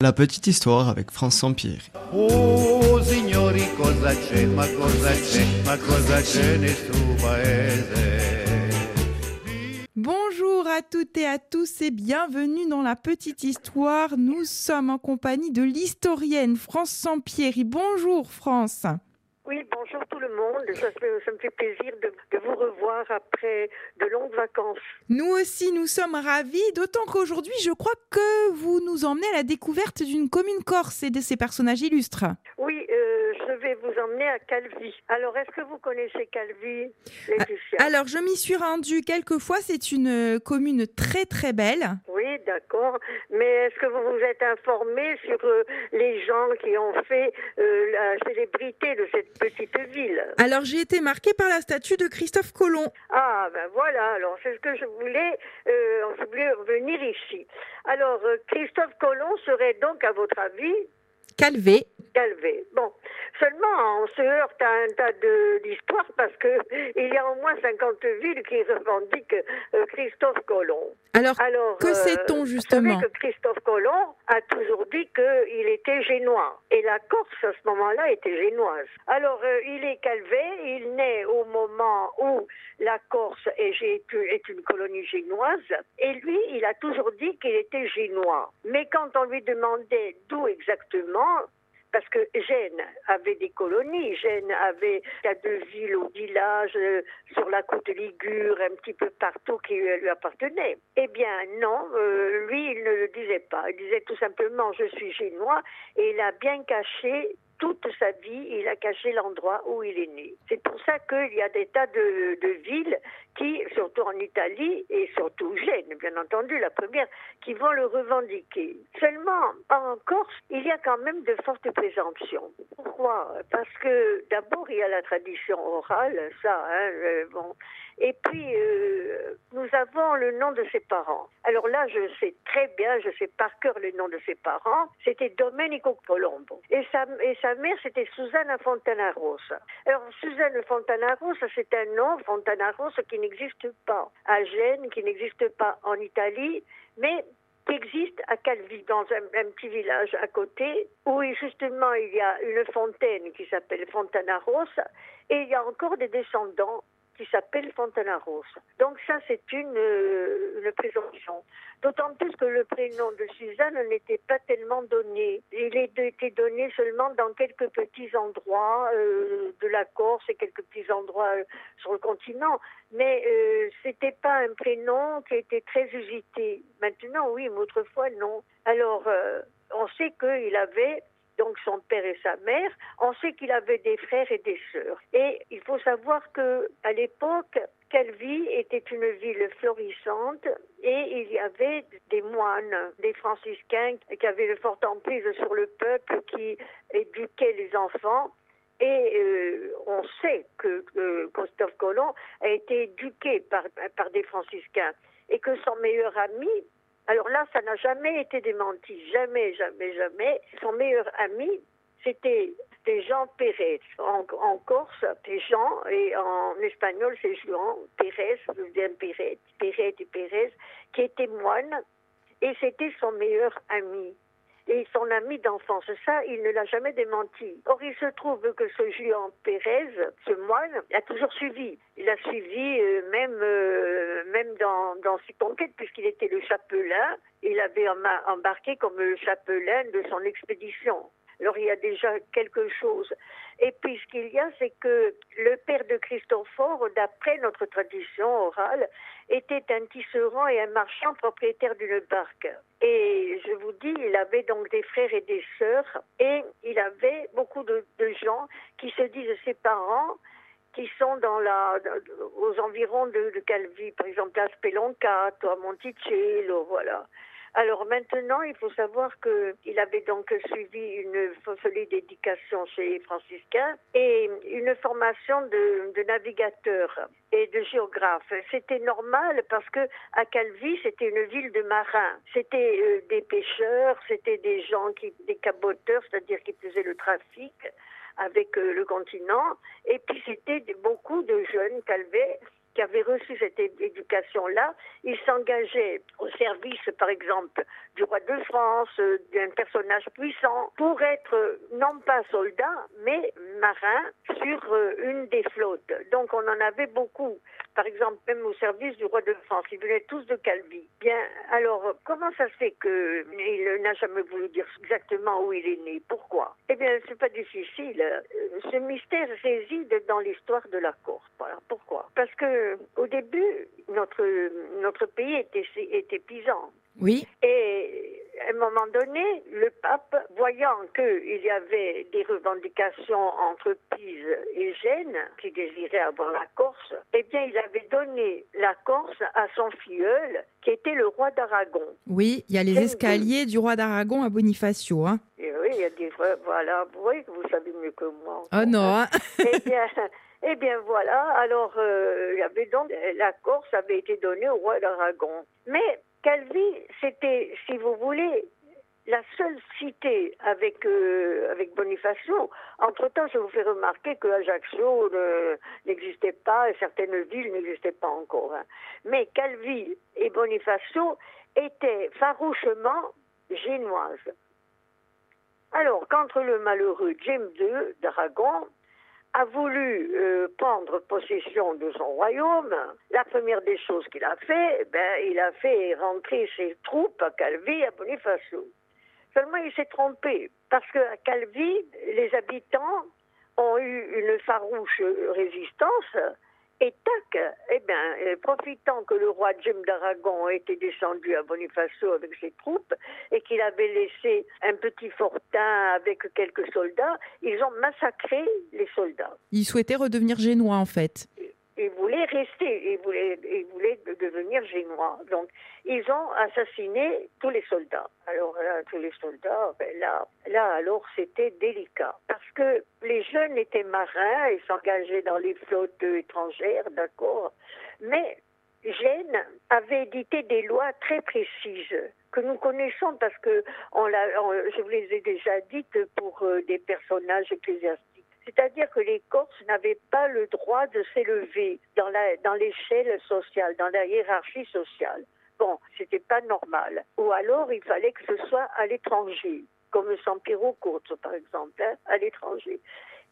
La petite histoire avec France Sampieri. Oh, signori, cosa c'è, ma cosa c'è, ma cosa c'è nel suo paese? Bonjour à toutes et à tous et bienvenue dans la petite histoire. Nous sommes en compagnie de l'historienne France Sampieri. Bonjour France. Oui, bonjour tout le monde. Ça, me- ça me fait plaisir de, de vous revoir après de longues vacances. Nous aussi, nous sommes ravis, d'autant qu'aujourd'hui, je crois que vous nous emmenez à la découverte d'une commune corse et de ses personnages illustres. Oui, euh, je vais vous emmener à Calvi. Alors, est-ce que vous connaissez Calvi, Laetitia Alors, je m'y suis rendue quelques fois. C'est une euh, commune très très belle. Oui, d'accord. Mais est-ce que vous vous êtes informé sur euh, les gens qui ont fait euh, la célébrité de cette petite ville? Alors, j'ai été marquée par la statue de Christophe Colomb. Ah, ben voilà, alors c'est ce que je voulais, euh, je voulais revenir ici. Alors, euh, Christophe Colomb serait donc, à votre avis, Calvé. Calvé. Bon, seulement on se heurte à un tas d'histoires parce que il y a au moins 50 villes qui revendiquent euh, Christophe Colomb. Alors, Alors, que euh, sait-on Vous justement savez que Christophe Colomb a toujours dit qu'il était génois. Et la Corse, à ce moment-là, était génoise. Alors, euh, il est calvé, il naît au moment où la Corse est une colonie génoise. Et lui, il a toujours dit qu'il était génois. Mais quand on lui demandait d'où exactement, parce que Gênes avait des colonies, Gênes avait il y a deux villes au village, euh, sur la côte ligure, un petit peu partout qui euh, lui appartenaient. Eh bien non, euh, lui il ne le disait pas. Il disait tout simplement je suis génois et il a bien caché toute sa vie, il a caché l'endroit où il est né. C'est pour ça qu'il y a des tas de, de villes qui, surtout en Italie et surtout Gênes, bien entendu, la première, qui vont le revendiquer. Seulement, en Corse, il y a quand même de fortes présomptions. Pourquoi? Parce que d'abord, il y a la tradition orale, ça, hein, bon. Et puis, euh, nous avons le nom de ses parents. Alors là, je sais très bien, je sais par cœur le nom de ses parents. C'était Domenico Colombo. Et sa, mère, c'était Susanna Fontanarosa. Alors, Susanna Fontanarosa, c'est un nom, Fontanarosa, qui n'existe pas à Gênes, qui n'existe pas en Italie, mais qui existe à Calvi, dans un, petit village à côté, où justement il y a une fontaine qui s'appelle Fontana Rosa, et il y a encore des descendants qui s'appellent Fontana Rosa. Donc ça, c'est une, euh, une présomption. D'autant plus que le prénom de Suzanne n'était pas tellement donné. Il été donné seulement dans quelques petits endroits euh, de la Corse et quelques petits endroits euh, sur le continent. Mais euh, c'était pas un prénom qui était très usité. Maintenant, oui, mais autrefois, non. Alors, on sait qu'il avait donc son père et sa mère. On sait qu'il avait des frères et des sœurs. Et il faut savoir que à l'époque, Calvi était une ville florissante et il y avait des moines, des franciscains qui avaient de forte emprise sur le peuple, qui éduquaient les enfants. Et euh, on sait que euh, Christophe Colomb a été éduqué par, par des franciscains et que son meilleur ami, alors là, ça n'a jamais été démenti, jamais, jamais, jamais. Son meilleur ami, c'était des Jean Pérez. En, Corse, c'est Jean, et en espagnol, c'est Juan Pérez, Pérez, Pérez et Pérez, qui était moine, et c'était son meilleur ami et son ami d'enfance. Ça, il ne l'a jamais démenti. Or, il se trouve que ce Juan Pérez, ce moine, a toujours suivi. Il a suivi euh, même, euh, même dans, ses conquêtes, puisqu'il était le chapelain. Il avait embarqué comme le chapelain de son expédition. Alors, il y a déjà quelque chose. Et puis, ce qu'il y a, c'est que le père de Christophore, d'après notre tradition orale, était un tisserand et un marchand propriétaire d'une barque. Et je vous dis, il avait donc des frères et des sœurs, et il avait beaucoup de, gens qui se disent ses parents, qui sont dans la, aux environs de, de Calvi, par exemple à Speloncato, à Monticello, voilà. Alors maintenant, il faut savoir qu'il avait donc suivi une solide éducation chez les franciscains et une formation de, de navigateur et de géographe. C'était normal parce que à Calvi, c'était une ville de marins. C'était euh, des pêcheurs, c'était des gens qui, des caboteurs, c'est-à-dire qui faisaient le trafic avec euh, le continent. Et puis c'était beaucoup de jeunes calvés qui avait reçu cette éducation-là, il s'engageait au service, par exemple, du roi de France, euh, d'un personnage puissant, pour être euh, non pas soldat, mais marin sur euh, une des flottes. Donc on en avait beaucoup. Par exemple, même au service du roi de France, ils venaient tous de Calvi. Bien, alors, comment ça se fait qu'il n'a jamais voulu dire exactement où il est né? Pourquoi? Eh bien, c'est pas difficile. Euh, Ce mystère réside dans l'histoire de la Corse. Voilà, pourquoi? Parce que au début, notre, notre pays était, était paysan. Oui. Et à un moment donné, le pape, voyant qu'il y avait des revendications entre Pise et Gênes, qui désiraient avoir la Corse, eh bien, il avait donné la Corse à son filleul, qui était le roi d'Aragon. Oui, il y a les escaliers du roi d'Aragon à Bonifacio. Hein. Et oui, il y a des voilà, vous voyez que vous savez mieux que moi. Oh non, hein. Eh bien, eh bien voilà, alors euh, il y avait donc la Corse avait été donnée au roi d'Aragon. Mais Calvi, c'était, si vous voulez, la seule cité avec euh, avec Bonifacio. Entre-temps, je vous fais remarquer que Ajaccio ne- n'existait pas, et certaines villes n'existaient pas encore. hein. Mais Calvi et Bonifacio étaient farouchement génoises. Alors, quand le malheureux James II d'Aragon a voulu euh, prendre possession de son royaume, la première des choses qu'il a fait, ben, il a fait rentrer ses troupes à Calvi, à Bonifacio. Seulement, il s'est trompé, parce qu'à Calvi, les habitants ont eu une farouche résistance, et tac, eh bien, euh, profitant que le roi James d'Aragon était descendu à Bonifacio avec ses troupes et qu'il avait laissé un petit fortin avec quelques soldats, ils ont massacré les soldats. Il souhaitait redevenir génois en fait. Ils voulaient rester, ils voulaient, devenir génois. Donc, ils ont assassiné tous les soldats. Alors là, tous les soldats, ben là, là, alors c'était délicat. Parce que les jeunes étaient marins, ils s'engageaient dans les flottes étrangères, d'accord. Mais Gênes avait édité des lois très précises que nous connaissons parce que je vous les ai déjà dites pour euh, des personnages ecclésiastiques. C'est-à-dire que les Corses n'avaient pas le droit de s'élever dans l'échelle sociale, dans la hiérarchie sociale. Bon, c'était pas normal. Ou alors, il fallait que ce soit à l'étranger, comme Sampiro Courte, par exemple, hein, à l'étranger.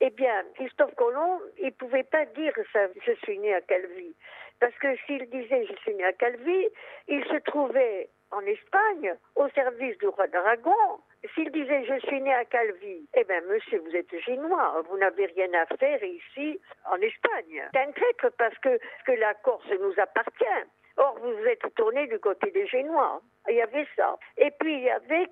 Eh bien, Christophe Colomb, il pouvait pas dire ça, je suis né à Calvi. Parce que s'il disait je suis né à Calvi, il se trouvait en Espagne, au service du roi d'Aragon. S'il disait je suis né à Calvi, eh bien monsieur, vous êtes génois, vous n'avez rien à faire ici en Espagne. C'est un traître parce que, la Corse nous appartient. Or, vous vous êtes tourné du côté des Génois. Il y avait ça. Et puis, il y avait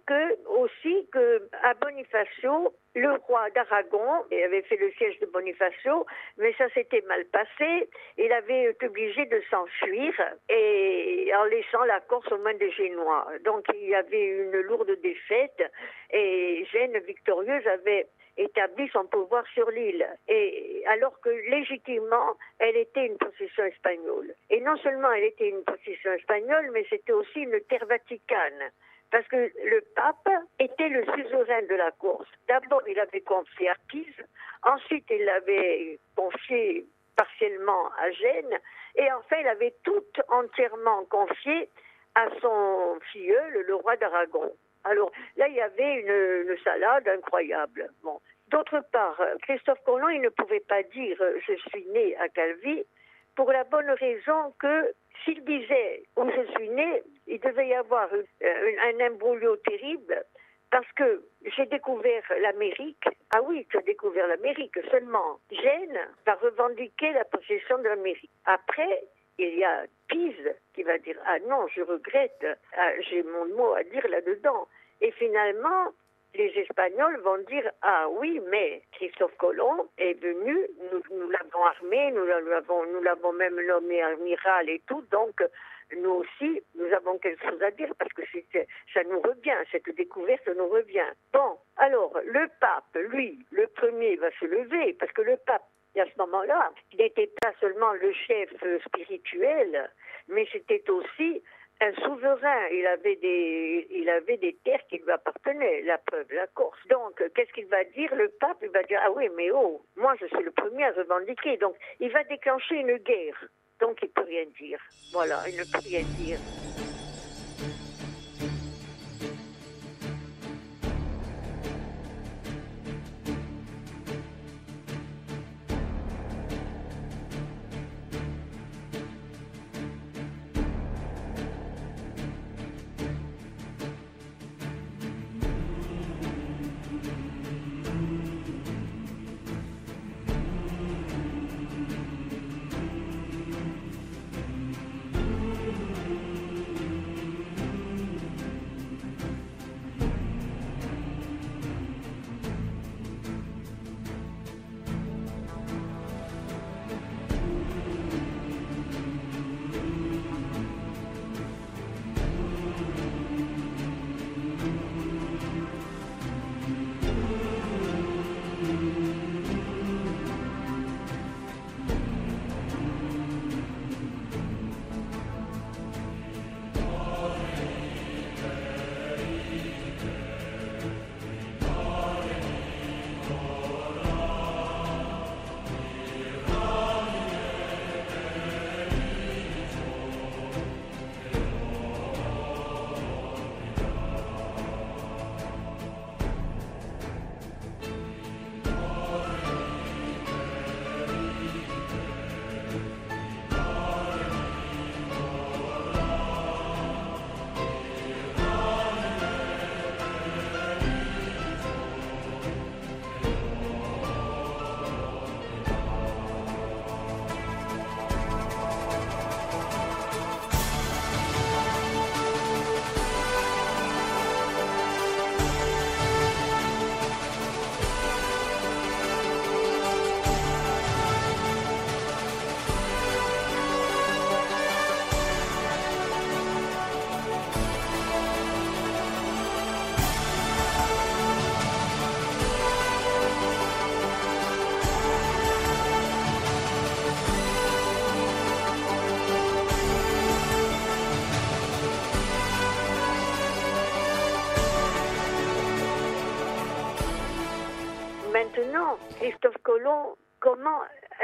aussi que, à Bonifacio, le roi d'Aragon avait fait le siège de Bonifacio, mais ça s'était mal passé. Il avait été obligé de s'enfuir et en laissant la Corse aux mains des Génois. Donc, il y avait une lourde défaite et Gênes victorieuse avait établi son pouvoir sur l'île. Et alors que légitimement, elle était une possession espagnole. Et non seulement elle était une possession espagnole, mais c'était aussi une terre vaticane. Parce que le pape était le suzerain de la Corse. D'abord, il avait confié à Pise, ensuite, il l'avait confié partiellement à Gênes, et enfin, il avait tout entièrement confié à son filleul, le roi d'Aragon. Alors là, il y avait une, une salade incroyable. Bon. D'autre part, Christophe Colomb, il ne pouvait pas dire euh, je suis né à Calvi pour la bonne raison que s'il disait où je suis né, il devait y avoir un, imbroglio terrible parce que j'ai découvert l'Amérique. Ah oui, as découvert l'Amérique seulement. Gênes va revendiquer la possession de l'Amérique. Après, il y a Pise qui va dire ah non, je regrette, ah, j'ai mon mot à dire là-dedans. Et finalement, les Espagnols vont dire ah oui, mais Christophe Colomb est venu, nous, nous l'avons armé, nous l'avons, nous l'avons même nommé amiral et tout, donc nous aussi, nous avons quelque chose à dire parce que ça nous revient, cette découverte nous revient. Bon, alors le pape, lui, le premier va se lever parce que le pape à ce moment-là, n'était pas seulement le chef spirituel, mais c'était aussi un souverain. Il avait des, terres qui lui appartenaient, la preuve, la Corse. Donc, qu'est-ce qu'il va dire? Le pape, il va dire, ah oui, mais oh, moi je suis le premier à revendiquer. Donc, il va déclencher une guerre. Donc il peut rien dire. Voilà, il ne peut rien dire.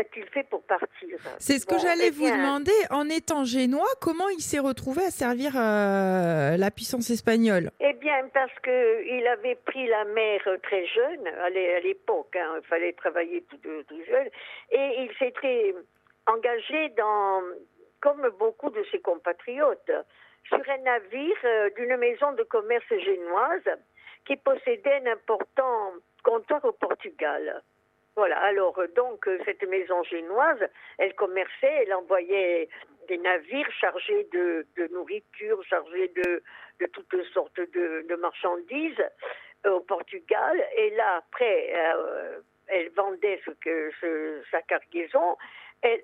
A-t-il fait pour partir C'est ce que j'allais eh vous bien, demander. En étant génois, comment il s'est retrouvé à servir euh, la puissance espagnole? Eh bien, parce que il avait pris la mer très jeune, à l'é- à l'époque, hein, il fallait travailler tout, tout jeune, et il s'était engagé dans, comme beaucoup de ses compatriotes, sur un navire euh, d'une maison de commerce génoise qui possédait un important comptoir au Portugal. Voilà, alors euh, donc euh, cette maison génoise, elle commerçait, elle envoyait des navires chargés de, nourriture, chargés de, toutes sortes de, marchandises euh, au Portugal. Et là, après, elle vendait ce que, ce- sa cargaison, elle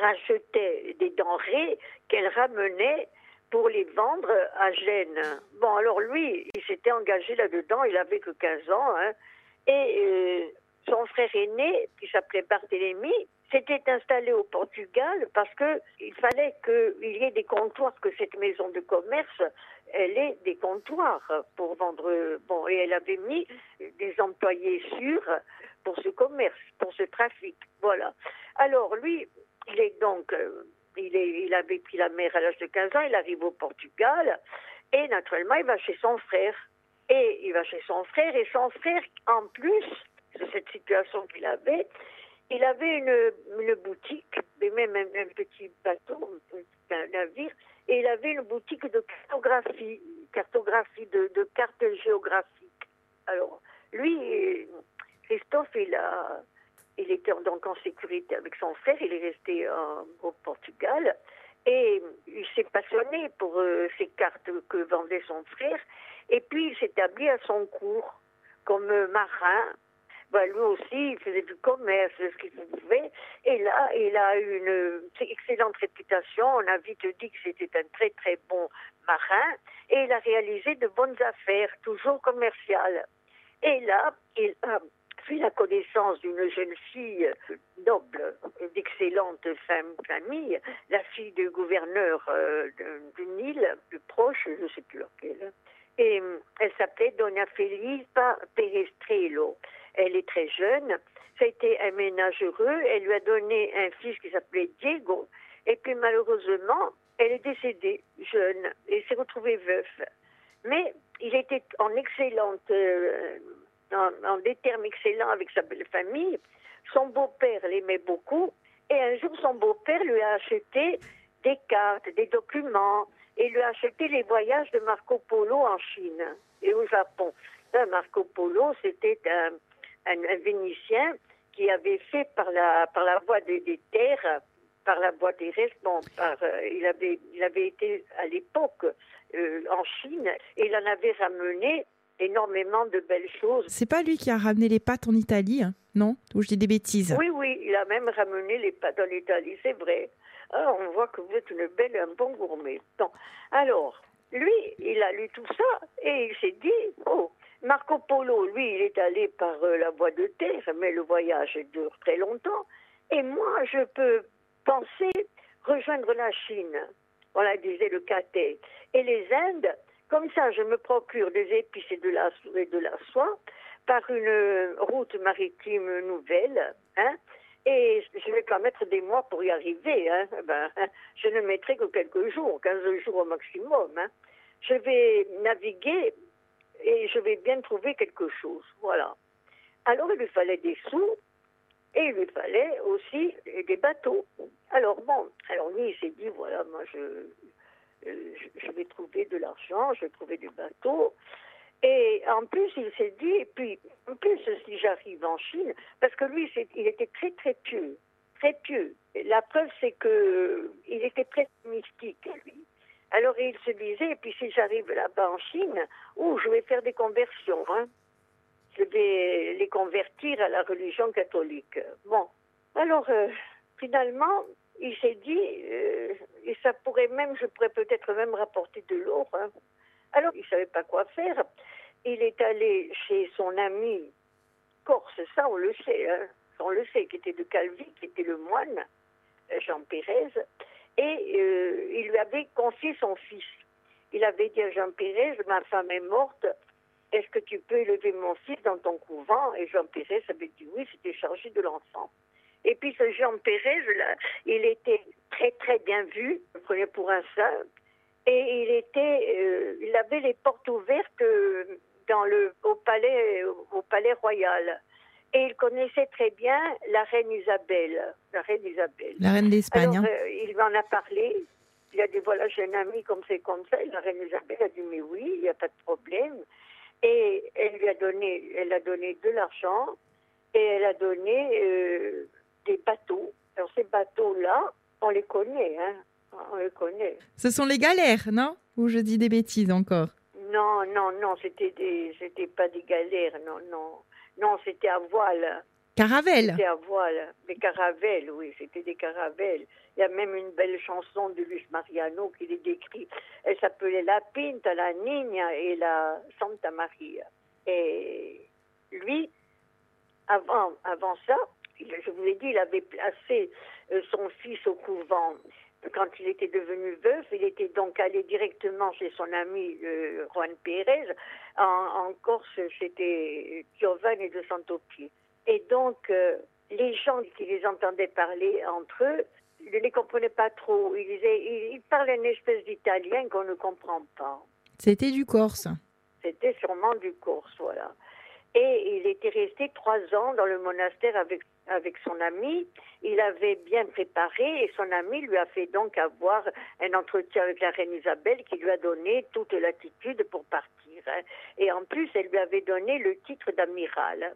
rachetait des denrées qu'elle ramenait pour les vendre à Gênes. Bon, alors lui, il s'était engagé là-dedans, il avait que 15 ans, hein, et son frère aîné, qui s'appelait Barthélemy, s'était installé au Portugal parce que il fallait qu'il y ait des comptoirs, que cette maison de commerce, elle ait des comptoirs pour vendre. Bon, et elle avait mis des employés sûrs pour ce commerce, pour ce trafic. Voilà. Alors lui, il est donc, euh, il, il pris la mer à l'âge de 15 ans, il arrive au Portugal et naturellement il va chez son frère. Et il va chez son frère et son frère, en plus de cette situation qu'il avait, il avait une, une boutique, mais même un, petit bateau, un navire, et il avait une boutique de cartographie, cartographie de, cartes géographiques. Alors, lui, Christophe, il était donc en sécurité avec son frère, il est resté au Portugal, et il s'est passionné pour euh, ces cartes que vendait son frère, et puis il s'établit à son cours comme marin. Ben, lui aussi, il faisait du commerce, ce qu'il pouvait. Et là, il a une euh, excellente réputation. On a vite dit que c'était un très, très bon marin. Et il a réalisé de bonnes affaires, toujours commerciales. Et là, il a fait la connaissance d'une jeune fille noble, d'excellente fam- famille, la fille du gouverneur euh, de- d'une île plus proche, je ne sais plus laquelle. Et euh, elle s'appelait Dona Felipa Perestrello. Elle est très jeune. Ça a été un ménage heureux. Elle lui a donné un fils qui s'appelait Diego. Et puis malheureusement, elle est décédée jeune et s'est retrouvée veuf. Mais il était en excellente, euh, en, en des termes excellents avec sa belle famille. Son beau-père l'aimait beaucoup. Et un jour, son beau-père lui a acheté des cartes, des documents, et lui a acheté les voyages de Marco Polo en Chine et au Japon. Marco Polo, c'était un, un, un Vénitien qui avait fait par la, par la voie des, des terres, par la voie terrestre, bon, par, euh, il, avait, il avait été à l'époque euh, en Chine et il en avait ramené énormément de belles choses. C'est pas lui qui a ramené les pâtes en Italie, hein non? Ou je dis des bêtises Oui, oui, il a même ramené les pâtes en Italie, c'est vrai. Ah, on voit que vous êtes une belle, un bon gourmet. Bon. Alors, lui, il a lu tout ça et il s'est dit, oh, Marco Polo, lui, il est allé par euh, la voie de terre, mais le voyage dure très longtemps. Et moi, je peux penser rejoindre la Chine. Voilà, disait le catet. Et les Indes, comme ça, je me procure des épices et de la, la soie par une route maritime nouvelle, hein, et je vais pas mettre des mois pour y arriver. Hein. Ben, je ne mettrai que quelques jours, 15 jours au maximum. Hein. Je vais naviguer et je vais bien trouver quelque chose. Voilà. Alors il lui fallait des sous et il lui fallait aussi des bateaux. Alors bon, alors lui il s'est dit voilà, moi je, euh, je vais trouver de l'argent, je vais trouver des bateaux. Et en plus, il s'est dit, et puis, en plus, si j'arrive en Chine, parce que lui, il était très, très pieux, très pieux. La preuve, c'est que il était très mystique, lui. Alors, il se disait, et puis si j'arrive là-bas en Chine, où je vais faire des conversions, hein. Je vais les convertir à la religion catholique. Bon. Alors, euh, finalement, il s'est dit, euh, et ça pourrait même, je pourrais peut-être même rapporter de l'or, hein. Alors, il ne savait pas quoi faire. Il est allé chez son ami corse, ça on le sait, hein, on le sait, qui était de Calvi, qui était le moine, euh, Jean Pérez, et euh, il lui avait confié son fils. Il avait dit à Jean Pérez, ma femme est morte, est-ce que tu peux élever mon fils dans ton couvent? Et Jean Pérez avait dit oui, c'était chargé de l'enfant. Et puis ce Jean Pérez, il était très très bien vu, il prenait pour un saint, et il était, euh, il avait les portes ouvertes euh, dans le, au palais, au palais royal. Et il connaissait très bien la reine Isabelle, la reine Isabelle. La reine d'Espagne. Hein. euh, il m'en a parlé. Il a dit voilà, j'ai un ami comme c'est comme ça. Et la reine Isabelle a dit mais oui, il n'y a pas de problème. Et elle lui a donné, elle a donné de l'argent et elle a donné euh, des bateaux. Alors ces bateaux-là, on les connaît, hein. On les connaît. Ce sont les galères, non? Ou je dis des bêtises encore? Non, non, non, c'était des, c'était pas des galères, non, non, non, c'était à voile. Caravelle C'était à voile, des caravelles, oui, c'était des caravelles. Il y a même une belle chanson de Luis Mariano qui les décrit. Elle s'appelait La Pinta, la Niña et la Santa Maria. Et lui, avant, avant ça, je vous ai dit, il avait placé euh, son fils au couvent. Quand il était devenu veuf, il était donc allé directement chez son ami euh, Juan Pérez. En, en Corse, c'était Giovanni de Santopie. Et donc, euh, les gens qui les entendaient parler entre eux ne les comprenaient pas trop. Ils, disaient, ils, ils parlaient une espèce d'italien qu'on ne comprend pas. C'était du Corse. C'était sûrement du Corse, voilà. Et il était resté trois ans dans le monastère avec, avec son ami. Il avait bien préparé et son ami lui a fait donc avoir un entretien avec la reine Isabelle qui lui a donné toute l'attitude pour partir. hein. Et en plus, elle lui avait donné le titre d'amiral.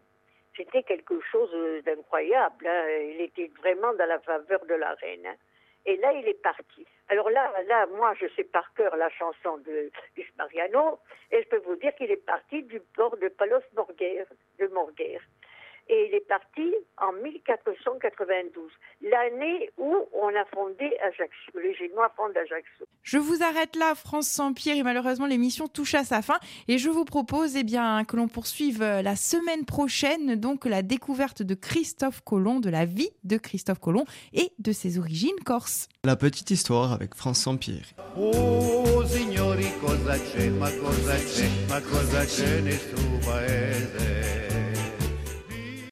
C'était quelque chose d'incroyable. hein. Il était vraiment dans la faveur de la reine. hein. Et là, il est parti. Alors là, là, moi, je sais par cœur la chanson de Luis Mariano, et je peux vous dire qu'il est parti du port de Palos Morguer, de Morguer. Et il est parti en 1492, l'année où on a fondé Ajaccio. Les Génois fondent Ajaccio. Je vous arrête là, France sans Pierre, et malheureusement l'émission touche à sa fin. Et je vous propose eh bien, que l'on poursuive euh, la semaine prochaine donc la découverte de Christophe Colomb, de la vie de Christophe Colomb et de ses origines corses. La petite histoire avec France Sampieri. Oh signori cosa c'è, ma cosa c'è, ma cosa c'è nel suo paese?